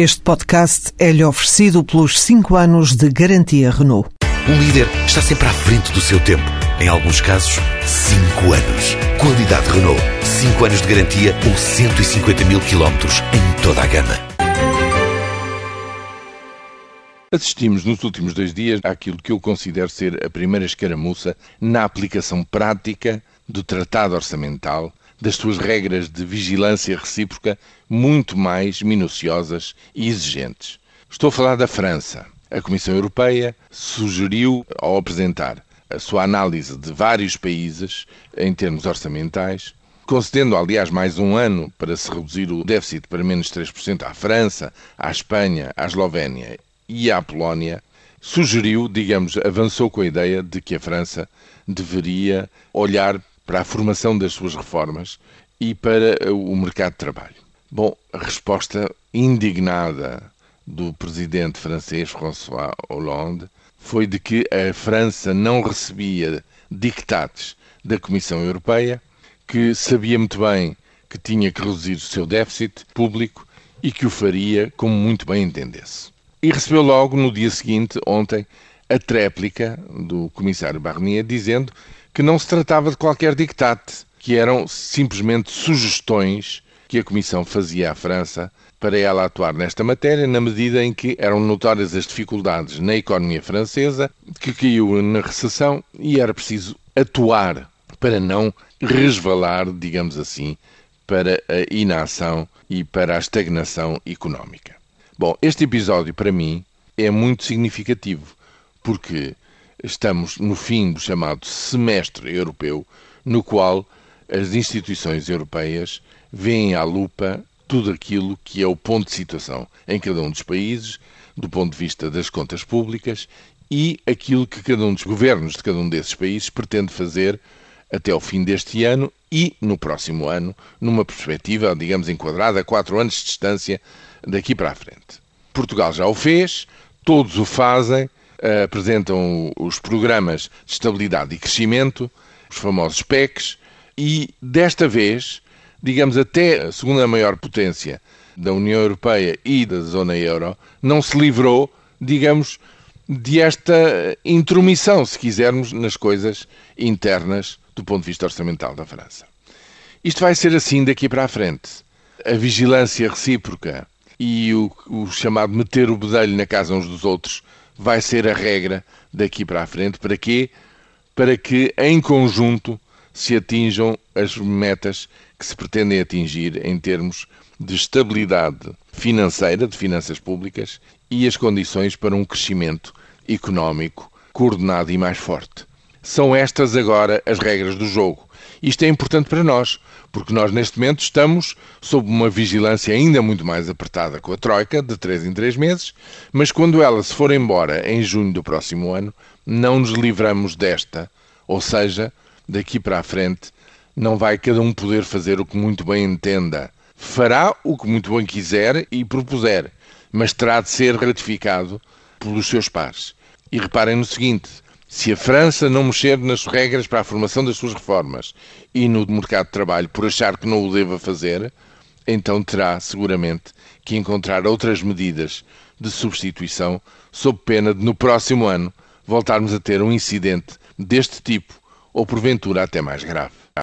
Este podcast é-lhe oferecido pelos 5 anos de garantia Renault. Um líder está sempre à frente do seu tempo. Em alguns casos, 5 anos. Qualidade Renault. 5 anos de garantia ou 150 mil quilómetros em toda a gama. Assistimos nos últimos dois dias àquilo que eu considero ser a primeira escaramuça na aplicação prática do Tratado Orçamental das suas regras de vigilância recíproca muito mais minuciosas e exigentes. Estou a falar da França. A Comissão Europeia sugeriu, ao apresentar a sua análise de vários países em termos orçamentais, concedendo, aliás, mais um ano para se reduzir o déficit para menos 3% à França, à Espanha, à Eslovénia e à Polónia, sugeriu, digamos, avançou com a ideia de que a França deveria olhar para a formação das suas reformas e para o mercado de trabalho. Bom, a resposta indignada do presidente francês François Hollande foi de que a França não recebia dictates da Comissão Europeia, que sabia muito bem que tinha que reduzir o seu déficit público e que o faria como muito bem entendesse. E recebeu logo no dia seguinte, ontem, a tréplica do comissário Barnier dizendo que não se tratava de qualquer dictate, que eram simplesmente sugestões que a Comissão fazia à França para ela atuar nesta matéria, na medida em que eram notórias as dificuldades na economia francesa, que caiu na recessão e era preciso atuar para não resvalar, digamos assim, para a inação e para a estagnação económica. Bom, este episódio para mim é muito significativo, porque estamos no fim do chamado semestre europeu, no qual as instituições europeias veem à lupa tudo aquilo que é o ponto de situação em cada um dos países, do ponto de vista das contas públicas e aquilo que cada um dos governos de cada um desses países pretende fazer até ao fim deste ano e no próximo ano, numa perspectiva, digamos, enquadrada a quatro anos de distância daqui para a frente. Portugal já o fez, todos o fazem, apresentam os programas de estabilidade e crescimento, os famosos PECs, e desta vez, digamos até a segunda maior potência da União Europeia e da zona euro, não se livrou, digamos, de esta intromissão, se quisermos, nas coisas internas do ponto de vista orçamental da França. Isto vai ser assim daqui para a frente. A vigilância recíproca e o, o chamado meter o bedelho na casa uns dos outros vai ser a regra daqui para a frente. Para quê? Para que, em conjunto, se atinjam as metas que se pretendem atingir em termos de estabilidade financeira, de finanças públicas e as condições para um crescimento económico coordenado e mais forte. São estas agora as regras do jogo. Isto é importante para nós, porque nós neste momento estamos sob uma vigilância ainda muito mais apertada com a Troika, de três em três meses, mas quando ela se for embora em junho do próximo ano, não nos livramos desta, ou seja, daqui para a frente, não vai cada um poder fazer o que muito bem entenda. Fará o que muito bem quiser e propuser, mas terá de ser ratificado pelos seus pares. E reparem no seguinte: se a França não mexer nas regras para a formação das suas reformas e no mercado de trabalho por achar que não o deva fazer, então terá seguramente que encontrar outras medidas de substituição, sob pena de no próximo ano voltarmos a ter um incidente deste tipo ou porventura até mais grave.